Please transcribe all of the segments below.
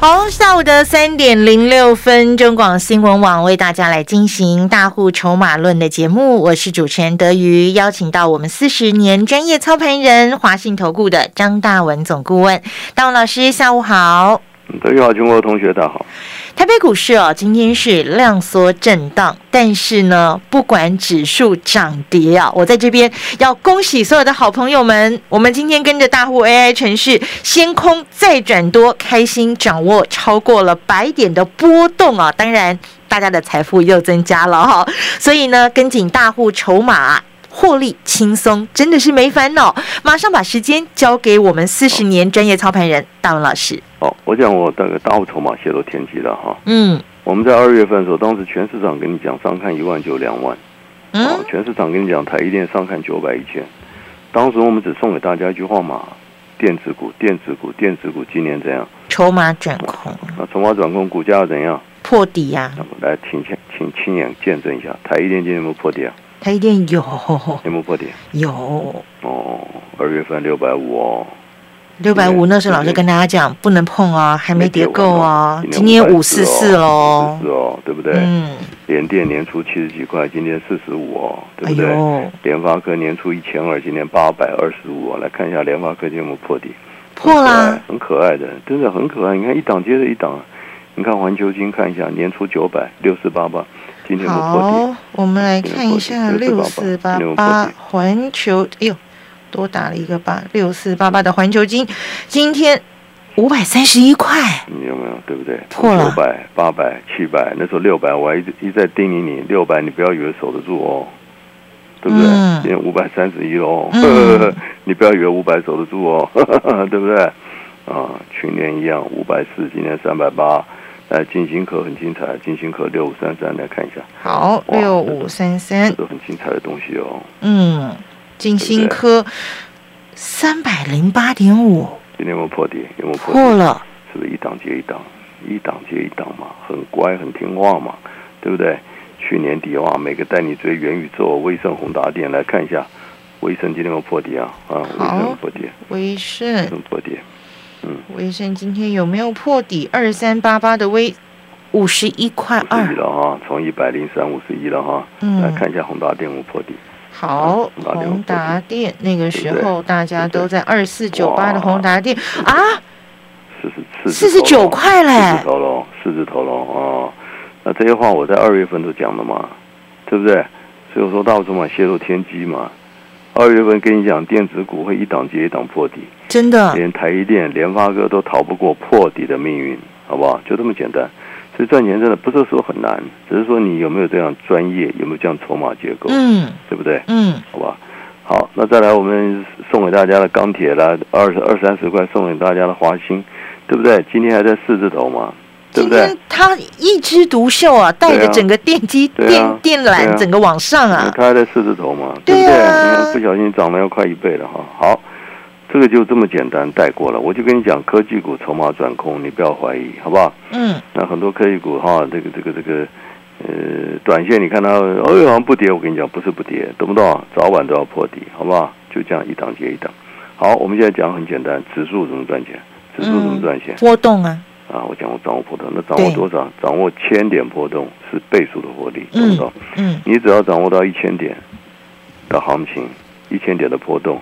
好，下午的三点零六分，中广新闻网为大家来进行大户筹码论的节目。我是主持人德瑜，邀请到我们四十年专业操盘人华信投顾的张大文总顾问，大文老师，下午好。德瑜好，全国同学大家好。台北股市哦，今天是量缩震荡，但是呢，不管指数涨跌啊，我在这边要恭喜所有的好朋友们，我们今天跟着大户 AI 城市先空再转多，开心掌握超过了百点的波动啊，当然大家的财富又增加了哈，所以呢，跟紧大户筹码。获利轻松，真的是没烦恼。马上把时间交给我们四十年专业操盘人大文老师。哦，我讲我那个大户筹码泄露天机了哈。嗯，我们在二月份的时候，当时全市场跟你讲上看一万九两万，哦，全市场跟你讲台积电上看九百一千。当时我们只送给大家一句话嘛：电子股，电子股，电子股，今年怎样？筹码转空。那筹码转空，股价怎样？破底呀！来，请亲，请亲眼见证一下，台积电今天有没有破底啊？台积电有，有没有破底？有。哦，二月份六百五哦。六百五，那时候老师跟大家讲不能碰啊，还没跌够啊。今天五四四喽，四哦，对不对？嗯。联电年初七十几块，今天四十五哦，对不对？联发科年初一千二，今天八百二十五。来看一下联发科今天有没有破底？破啦，很可爱的，真的很可爱。你看一档接着一档，你看环球金看一下，年初九百六四八八。好，我们来看一下六四八八环球，哎呦，多打了一个八，六四八八的环球金，今天五百三十一块，你有没有？对不对？破了，九百、八百、七百，那时候六百，我还一直一再叮咛你，六百你不要以为守得住哦，对不对？今天五百三十一哦，你不要以为五百守得住哦，对不对？啊，去年一样五百四，今年三百八。来，金星科很精彩，金星科六五三三来看一下。好，六五三三都很精彩的东西哦。嗯，金星科三百零八点五，今天有没有破底？有没有破？破了，是不是一档接一档，一档接一档嘛？很乖，很听话嘛，对不对？去年底哇，每个带你追元宇宙、威盛、宏达电来看一下，威盛今天有没有破底啊？啊，威盛破底，威盛破底。嗯，威盛今天有没有破底？二三八八的威五十一块二了哈，从一百零三五十一了哈。嗯，来看一下宏达电有破底。好，宏达电那个时候大家都在二四九八的宏达电啊，四十四四十九块嘞，四字头喽，四字头喽哦。那这些话我在二月份都讲了嘛，对不对？所以我说大什么泄露天机嘛。二月份跟你讲，电子股会一档接一档破底，真的，连台积电、联发科都逃不过破底的命运，好不好？就这么简单。所以赚钱真的不是说很难，只是说你有没有这样专业，有没有这样筹码结构，嗯，对不对？嗯，好吧。好，那再来我们送给大家的钢铁啦，二十二三十块送给大家的华兴，对不对？今天还在四字头嘛。对不对他一枝独秀啊，带着整个电机电电缆整个往上啊。他还在四字头嘛，对不对？你看不小心涨了要快一倍了哈。好，这个就这么简单带过了。我就跟你讲，科技股筹码转空，你不要怀疑，好不好？嗯。那很多科技股哈，这个这个这个呃，短线你看它哦，好像不跌。我跟你讲，不是不跌，懂不懂？早晚都要破底，好不好？就这样一档接一档。好，我们现在讲很简单，指数怎么赚钱？指数怎么赚钱？波动啊。啊，我讲我掌握波动，那掌握多少？掌握千点波动是倍数的获利，懂不懂？嗯，你只要掌握到一千点的行情，一千点的波动，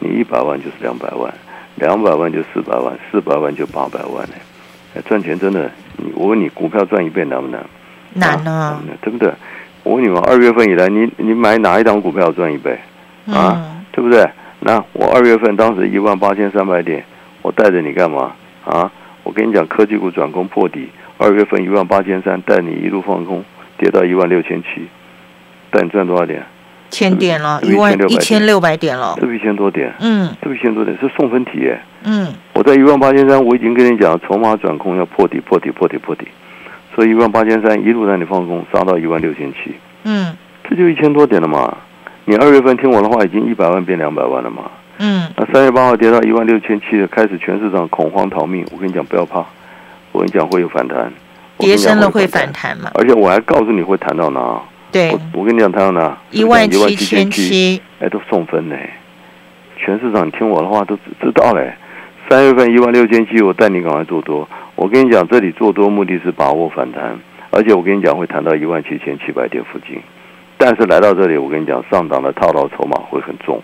你一百万就是两百万，两百万就四百万，四百万就八百万呢。赚钱真的，你我问你，股票赚一倍难不难？难啊，对不对？我问你们，二月份以来，你你买哪一档股票赚一倍？啊，对不对？那我二月份当时一万八千三百点，我带着你干嘛？啊？我跟你讲，科技股转空破底，二月份一万八千三，带你一路放空，跌到一万六千七，带你赚多少点？千点了，一万一千六百点了，是不是一千多点？嗯，是不是一千多点？是送分题耶。嗯，我在一万八千三，我已经跟你讲，筹码转空要破底，破底，破底，破底，所以一万八千三一路让你放空，杀到一万六千七。嗯，这就一千多点了嘛。你二月份听我的话，已经一百万变两百万了嘛。嗯。那三月八号跌到一万六千七的，开始全市场恐慌逃命。我跟你讲，不要怕，我跟你讲会有反弹。跌深了会反弹嘛？而且我还告诉你会弹到哪？对。我跟你讲，弹到哪？一万七千七。哎，都送分呢。全市场听我的话都知道嘞。三月份一万六千七，我带你赶快做多。我跟你讲，这里做多目的是把握反弹，而且我跟你讲会谈到一万七千七百点附近。但是来到这里，我跟你讲，上档的套牢筹码会很重，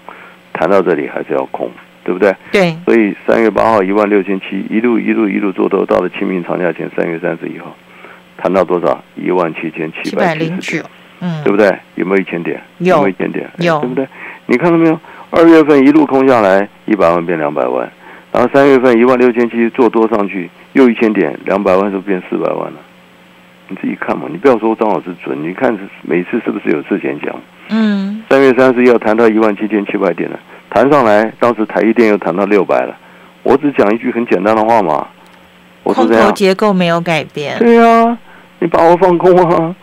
谈到这里还是要空，对不对？对。所以三月八号一万六千七，一路一路一路做多，到了清明长假前三月三十一号，谈到多少？一万七千七百零九，嗯，对不对？有没有一千点？有，没有一千点？有，对不对？你看到没有？二月份一路空下来，一百万变两百万，然后三月份一万六千七做多上去，又一千点，两百万就变四百万了。你自己看嘛，你不要说张老师准，你看每次是不是有事前讲？嗯。三月三十要谈到一万七千七百点了，谈上来，当时台一电又谈到六百了。我只讲一句很简单的话嘛，我空头结构没有改变。对啊，你把我放空啊！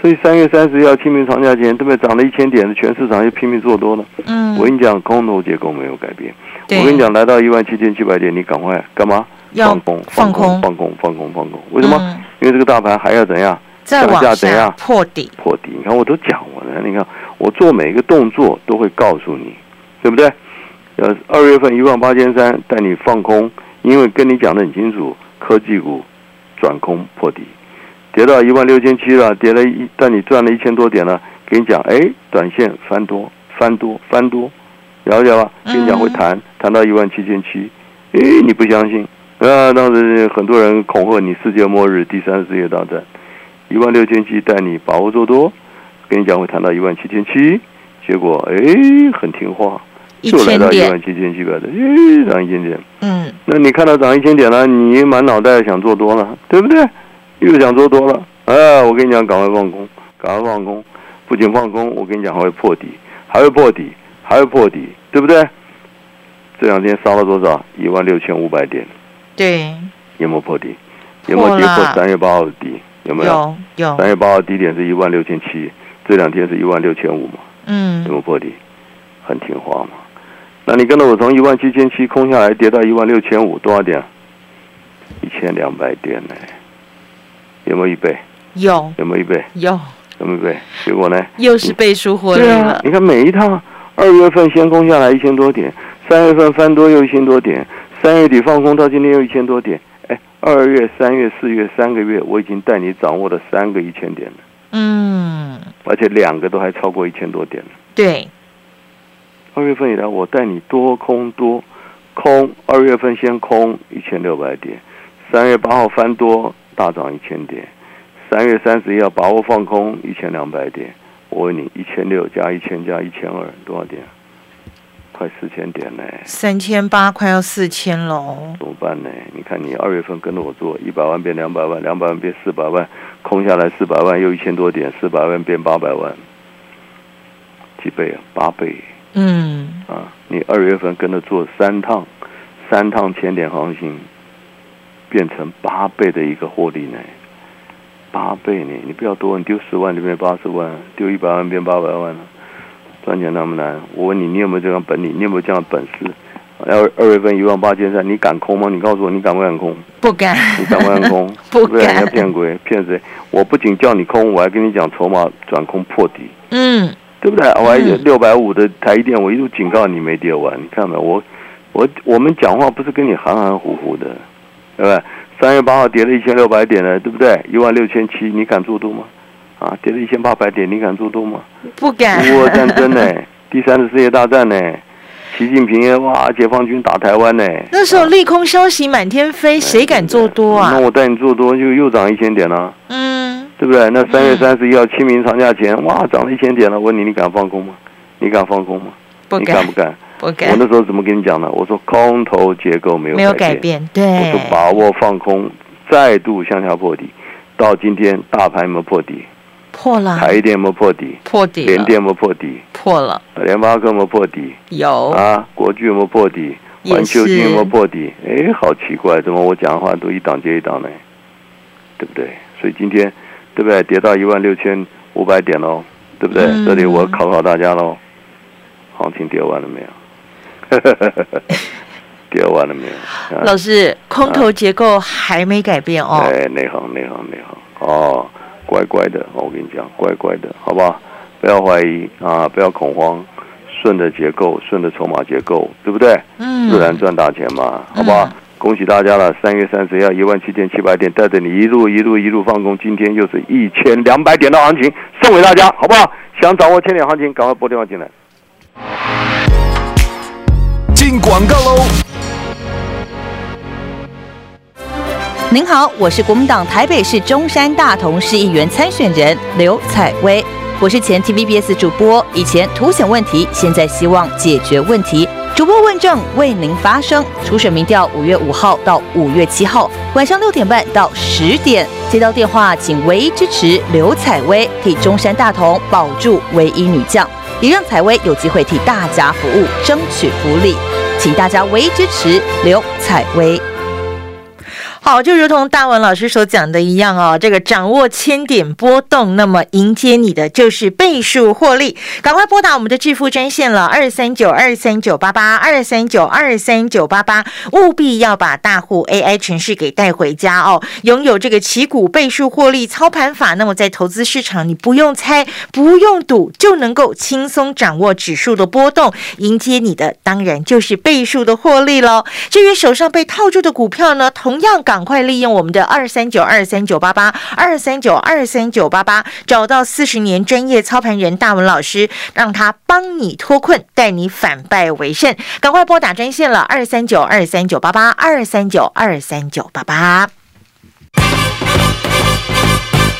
所以三月三十要清明长假前，对不对？涨了一千点，全市场又拼命做多了。嗯。我跟你讲，空头结构没有改变。我跟你讲，来到一万七千七百点，你赶快干嘛？放空，放空，放空，放空，放空。为什么？因为这个大盘还要怎样？再往下怎样？破底，破底。你看，我都讲过了。你看，我做每一个动作都会告诉你，对不对？呃，二月份一万八千三带你放空，因为跟你讲的很清楚，科技股转空破底，跌到一万六千七了，跌了一，但你赚了一千多点了。跟你讲，哎，短线翻多，翻多，翻多，了解吧？跟你讲会弹，弹到一万七千七，哎，你不相信？啊，当时很多人恐吓你世界末日、第三次世界大战，一万六千七带你把握做多，跟你讲会谈到一万七千七，结果哎很听话，就来到一万七千七百的，哎涨一千点。嗯，那你看到涨一千点了，你满脑袋想做多了，对不对？又想做多了，啊，我跟你讲，赶快放空，赶快放空，不仅放空，我跟你讲还会破底，还会破底，还会破底，对不对？这两天烧了多少？一万六千五百点。对，有没有破底？有没有跌破三月八号的底？有没有？有。三月八号低点是一万六千七，这两天是一万六千五嘛？嗯。有没有破底？很听话嘛？那你跟着我从一万七千七空下来，跌到一万六千五，多少点？一千两百点呢？有没有一倍？有。有没有一倍？有。有没有一倍？结果呢？又是倍数获利了。你看每一趟，二月份先空下来一千多点，三月份翻多又一千多点。三月底放空到今天又一千多点，哎，二月、三月、四月三个月，我已经带你掌握了三个一千点了。嗯，而且两个都还超过一千多点了。对，二月份以来，我带你多空多空，二月份先空一千六百点，三月八号翻多大涨一千点，三月三十一号把握放空一千两百点。我问你，一千六加一千加一千二多少点？快四千点呢，三千八快要四千喽，怎么办呢？你看你二月份跟着我做，一百万变两百万，两百万变四百万，空下来四百万又一千多点，四百万变八百万，几倍啊？八倍。嗯。啊，你二月份跟着做三趟，三趟千点行情，变成八倍的一个获利呢，八倍呢？你不要多，你丢十万就变八十万，丢一百万变八百万了。赚钱难不难？我问你，你有没有这样本领？你有没有这样的本事？二二月份一万八千三，你敢空吗？你告诉我，你敢不敢空？不敢。你敢不敢空？不敢。人家骗鬼，骗谁？我不仅叫你空，我还跟你讲筹码转空破底。嗯，对不对？我还有六百五的台电，我一路警告你没跌完。你看没有？我我我们讲话不是跟你含含糊糊的，对不对？三月八号跌了一千六百点了，对不对？一万六千七，你敢做多吗？啊，跌了一千八百点，你敢做多吗？不敢。乌俄战争呢？第三次世界大战呢？习近平哇，解放军打台湾呢？那时候利空消息满天飞，谁敢做多啊？那我带你做多，就又涨一千点了。嗯，对不对？那三月三十一号清明长假前，哇，涨了一千点了。我问你，你敢放空吗？你敢放空吗？不敢。你敢？不敢。我那时候怎么跟你讲呢？我说空头结构没有没有改变，对。我说把握放空，再度向下破底。到今天大盘有没有破底？破了，台电有没有破底？破底。联电有没有破底？破了。联发科有没有破底？有。啊，国巨有没有破底？环球金有没有破底？哎，好奇怪，怎么我讲的话都一档接一档呢？对不对？所以今天，对不对？跌到一万六千五百点喽，对不对？这里我考考大家喽，行情跌完了没有？跌完了没有？老师，空头结构还没改变哦。哎，内行，内行，内行哦，乖乖的，我跟你讲，乖乖的，好不好？不要怀疑啊，不要恐慌，顺着结构，顺着筹码结构，对不对？嗯，自然赚大钱嘛，好不好？恭喜大家了，三月三十号一万七千七百点，带着你一路一路一路放空，今天又是一千两百点的行情，送给大家，好不好？想掌握千点行情，赶快拨电话进来。进广告喽！您好，我是国民党台北市中山大同市议员参选人刘彩薇，我是前 TVBS 主播，以前凸显问题，现在希望解决问题。主播问政为您发声，初选民调五月五号到五月七号晚上六点半到十点接到电话，请唯一支持刘彩薇，替中山大同保住唯一女将，也让采薇有机会替大家服务，争取福利，请大家唯一支持刘采薇。好，就如同大文老师所讲的一样哦，这个掌握千点波动，那么迎接你的就是倍数获利。赶快拨打我们的致富专线了，二三九二三九八八二三九二三九八八，务必要把大户 AI 程式给带回家哦。拥有这个旗股倍数获利操盘法，那么在投资市场，你不用猜，不用赌，就能够轻松掌握指数的波动，迎接你的当然就是倍数的获利喽。至于手上被套住的股票呢，同样赶快利用我们的二三九二三九八八二三九二三九八八，找到四十年专业操盘人大文老师，让他帮你脱困，带你反败为胜。赶快拨打专线了，二三九二三九八八二三九二三九八八。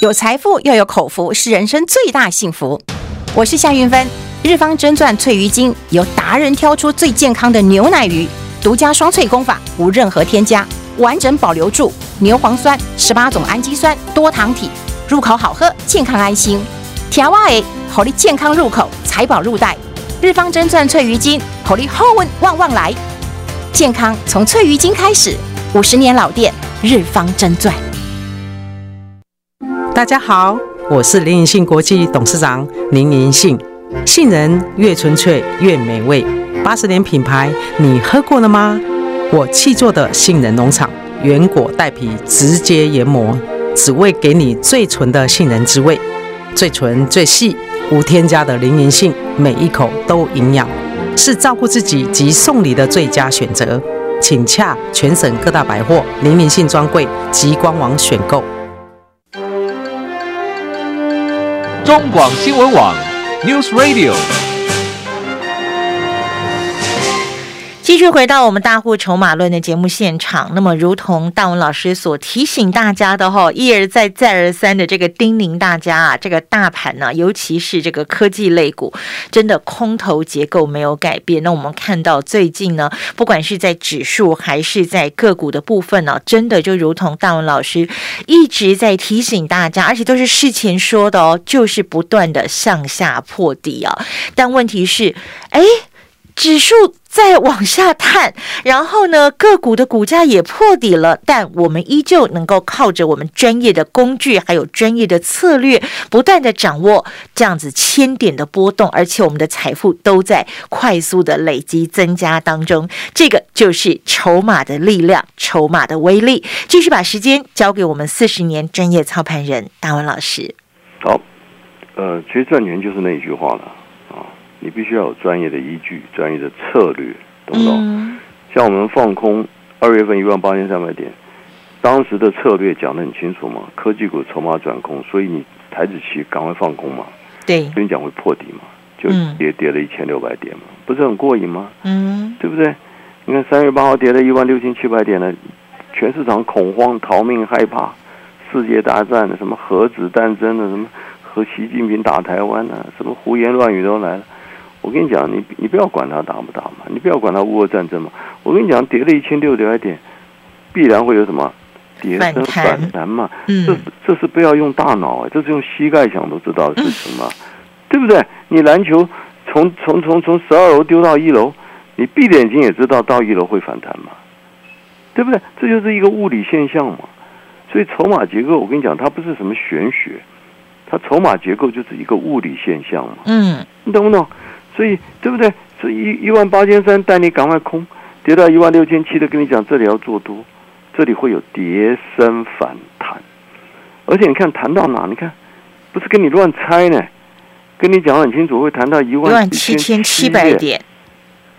有财富又有口福，是人生最大幸福。我是夏云芬，日方真钻萃鱼精由达人挑出最健康的牛奶鱼，独家双萃工法，无任何添加，完整保留住牛磺酸、十八种氨基酸、多糖体，入口好喝，健康安心。甜哇诶，好利健康入口，财宝入袋。日方真钻萃鱼精，好利后问旺旺来，健康从萃鱼精开始，五十年老店，日方真钻。大家好，我是林银信国际董事长林银信。杏仁越纯粹越美味，八十年品牌，你喝过了吗？我气做的杏仁农场，原果带皮，直接研磨，只为给你最纯的杏仁滋味，最纯最细，无添加的林银杏，每一口都营养，是照顾自己及送礼的最佳选择。请洽全省各大百货林银信专柜及官网选购。中广新闻网，News Radio。继续回到我们大户筹码论的节目现场，那么如同大文老师所提醒大家的哈，一而再再而三的这个叮咛大家啊，这个大盘呢，尤其是这个科技类股，真的空头结构没有改变。那我们看到最近呢，不管是在指数还是在个股的部分呢，真的就如同大文老师一直在提醒大家，而且都是事前说的哦，就是不断的向下破底啊。但问题是，哎。指数在往下探，然后呢，个股的股价也破底了，但我们依旧能够靠着我们专业的工具，还有专业的策略，不断的掌握这样子千点的波动，而且我们的财富都在快速的累积增加当中。这个就是筹码的力量，筹码的威力。继续把时间交给我们四十年专业操盘人大文老师。好，呃，其实赚钱就是那一句话了。你必须要有专业的依据、专业的策略，懂不懂？像我们放空二月份一万八千三百点，当时的策略讲得很清楚嘛，科技股筹码转空，所以你台子期赶快放空嘛。对，跟你讲会破底嘛，就跌跌了一千六百点嘛，不是很过瘾吗？嗯，对不对？你看三月八号跌了一万六千七百点了，全市场恐慌、逃命、害怕，世界大战的什么核子战争的什么和习近平打台湾啊，什么胡言乱语都来了。我跟你讲，你你不要管它打不打嘛，你不要管它乌俄战争嘛。我跟你讲，跌了一千六百点，必然会有什么？跌升反弹嘛。嗯，这这是不要用大脑啊，这是用膝盖想都知道的事情嘛，对不对？你篮球从从从从十二楼丢到一楼，你闭着眼睛也知道到一楼会反弹嘛，对不对？这就是一个物理现象嘛。所以筹码结构，我跟你讲，它不是什么玄学，它筹码结构就是一个物理现象嘛。嗯，你懂不懂？所以对不对？这一一万八千三带你赶快空，跌到一万六千七的，跟你讲这里要做多，这里会有跌升反弹，而且你看谈到哪？你看不是跟你乱猜呢，跟你讲很清楚，会谈到一万七千七百点。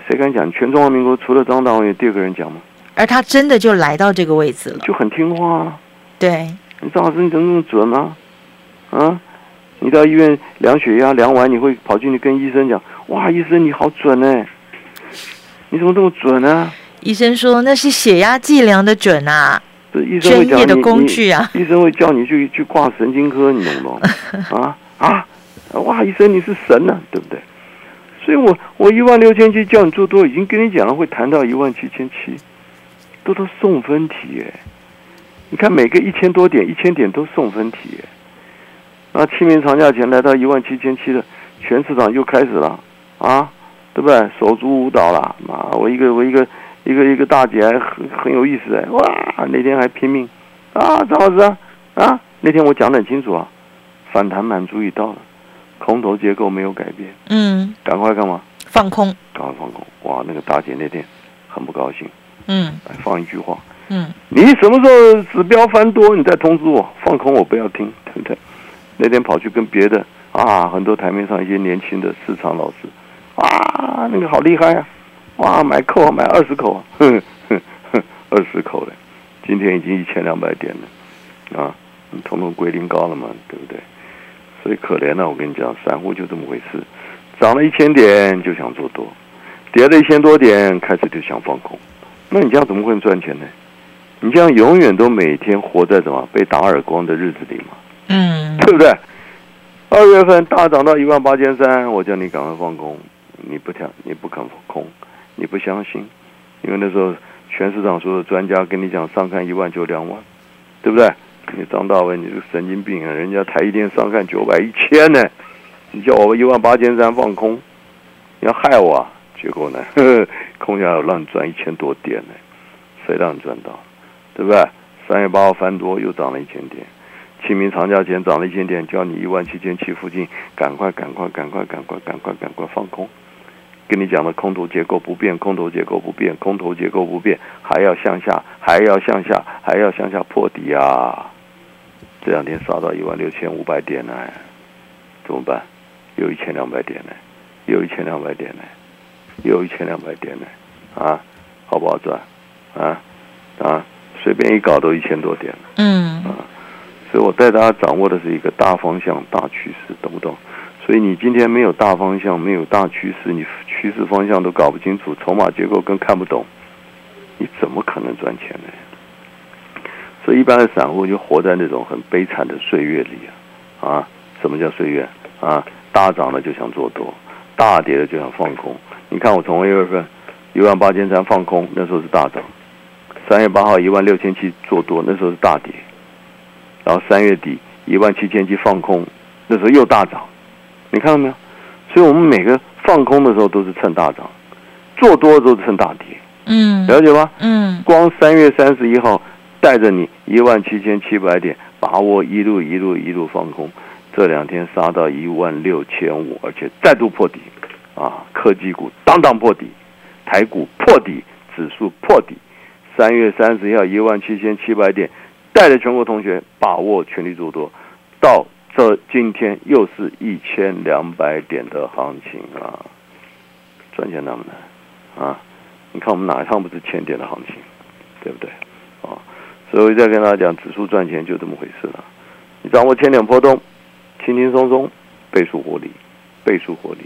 谁敢讲？全中华民国除了张大伟，有第二个人讲吗？而他真的就来到这个位置了，就很听话。对，你张老师，你怎么那么准呢？啊，你到医院量血压，量完你会跑进去跟医生讲：“哇，医生你好准呢，你怎么这么准呢？”医生说：“那是血压计量的准啊，专业的工具啊。”医生会叫你去去挂神经科，你懂不懂？啊啊，哇，医生你是神呢，对不对？所以我我一万六千七叫你做多，已经跟你讲了，会谈到一万七千七，都都送分题耶。你看每个一千多点，一千点都送分题，那清明长假前来到一万七千七的，全市场又开始了啊，对不对？手足舞蹈了，妈，我一个我一个一个一个大姐还很很有意思哎，哇，那天还拼命啊，张老师啊啊，那天我讲的很清楚啊，反弹满足已到了，空头结构没有改变，嗯，赶快干嘛？放空，赶快放空，哇，那个大姐那天很不高兴，嗯，放一句话。嗯，你什么时候指标翻多，你再通知我。放空我不要听，对不对？那天跑去跟别的啊，很多台面上一些年轻的市场老师，啊，那个好厉害啊，哇，买扣买二十口，哼哼哼，二十口了，今天已经一千两百点了，啊，你统统归零高了嘛，对不对？所以可怜了，我跟你讲，散户就这么回事，涨了一千点就想做多，跌了一千多点开始就想放空，那你这样怎么会赚钱呢？你这样永远都每天活在什么被打耳光的日子里嘛？嗯，对不对？二月份大涨到一万八千三，我叫你赶快放空，你不听，你不肯空，你不相信，因为那时候全市场所有专家跟你讲上看一万就两万，对不对？你张大伟，你是神经病啊！人家台一天上看九百一千呢，你叫我一万八千三放空，你要害我？啊？结果呢，空下有让你赚一千多点呢，谁让你赚到？对不对？三月八号翻多又涨了一千点，清明长假前涨了一千点，叫你一万七千七附近赶快赶快赶快赶快赶快赶快放空。跟你讲的空头结构不变，空头结构不变，空头结构不变，还要向下，还要向下，还要向下破底啊！这两天杀到一万六千五百点呢，怎么办？又一千两百点呢，又一千两百点呢，又一千两百点呢，啊，好不好赚？啊啊！随便一搞都一千多点了，嗯啊，所以我带大家掌握的是一个大方向、大趋势，懂不懂？所以你今天没有大方向，没有大趋势，你趋势方向都搞不清楚，筹码结构更看不懂，你怎么可能赚钱呢？所以一般的散户就活在那种很悲惨的岁月里啊！啊，什么叫岁月啊？大涨了就想做多，大跌了就想放空。你看我从一月份一万八千三放空，那时候是大涨。三月八号一万六千七做多，那时候是大跌，然后三月底一万七千七放空，那时候又大涨，你看到没有？所以我们每个放空的时候都是趁大涨，做多的时候趁大跌，嗯，了解吗？嗯，光三月三十一号带着你一万七千七百点，把握一路一路一路放空，这两天杀到一万六千五，而且再度破底，啊，科技股当当破底，台股破底，指数破底。三月三十一号一万七千七百点，带着全国同学把握全力做多，到这今天又是一千两百点的行情啊！赚钱难不难啊？你看我们哪一趟不是千点的行情，对不对？啊，所以再跟大家讲，指数赚钱就这么回事了。你掌握千点波动，轻轻松松倍数获利，倍数获利，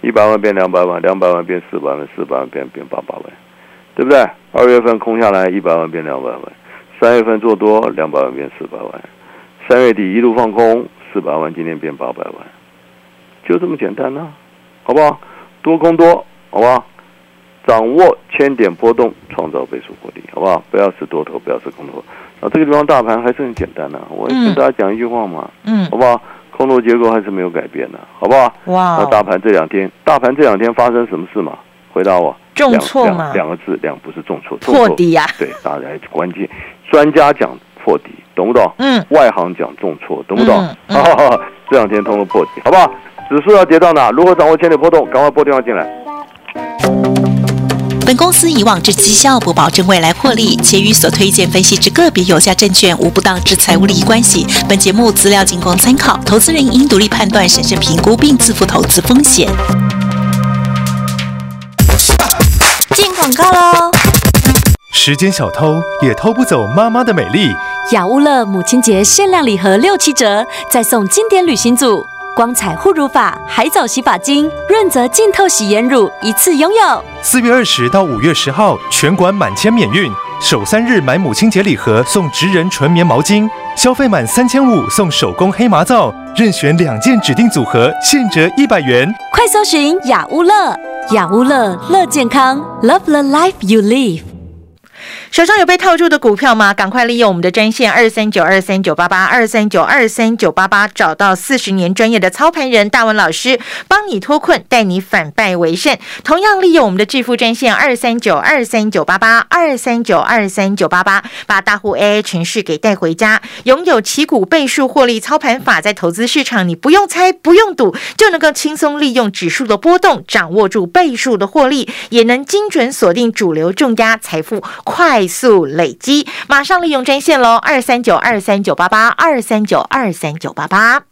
一百万变两百万，两百万变四百万，四百万变变八百万。对不对？二月份空下来一百万变两百万，三月份做多两百万变四百万，三月底一路放空四百万，今天变八百万，就这么简单呢，好不好？多空多，好不好？掌握千点波动，创造倍数获利，好不好？不要是多头，不要是空头。啊，这个地方大盘还是很简单的，我跟大家讲一句话嘛，嗯，好不好？空头结构还是没有改变的，好不好？哇！那大盘这两天，大盘这两天发生什么事嘛？回答我，重挫嘛？两个字，两不是重挫，破底呀？对，大家关键，专家讲破底，懂不懂？嗯。外行讲重挫，懂不懂？哈，这两天通通破底，好不好？指数要跌到哪？如何掌握千点波动？赶快拨电话进来。本公司以往之绩效不保证未来获利，且与所推荐分析之个别有价证券无不当之财务利益关系。本节目资料仅供参考，投资人应独立判断、审慎评估并自负投资风险。进广告喽！时间小偷也偷不走妈妈的美丽。雅乌乐母亲节限量礼盒六七折，再送经典旅行组。光彩护乳法、海藻洗发精、润泽净透洗颜乳一次拥有。四月二十到五月十号，全馆满千免运。首三日买母亲节礼盒送直人纯棉毛巾，消费满三千五送手工黑麻皂，任选两件指定组合，现折一百元。快搜寻雅乌乐，雅乌乐乐健康，Love the life you live。手上有被套住的股票吗？赶快利用我们的专线二三九二三九八八二三九二三九八八，找到四十年专业的操盘人大文老师，帮你脱困，带你反败为胜。同样利用我们的致富专线二三九二三九八八二三九二三九八八，把大户 AI 程序给带回家，拥有旗股倍数获利操盘法，在投资市场你不用猜不用赌，就能够轻松利用指数的波动，掌握住倍数的获利，也能精准锁定主流重压，财富快。快速累积，马上利用专线喽！二三九二三九八八，二三九二三九八八。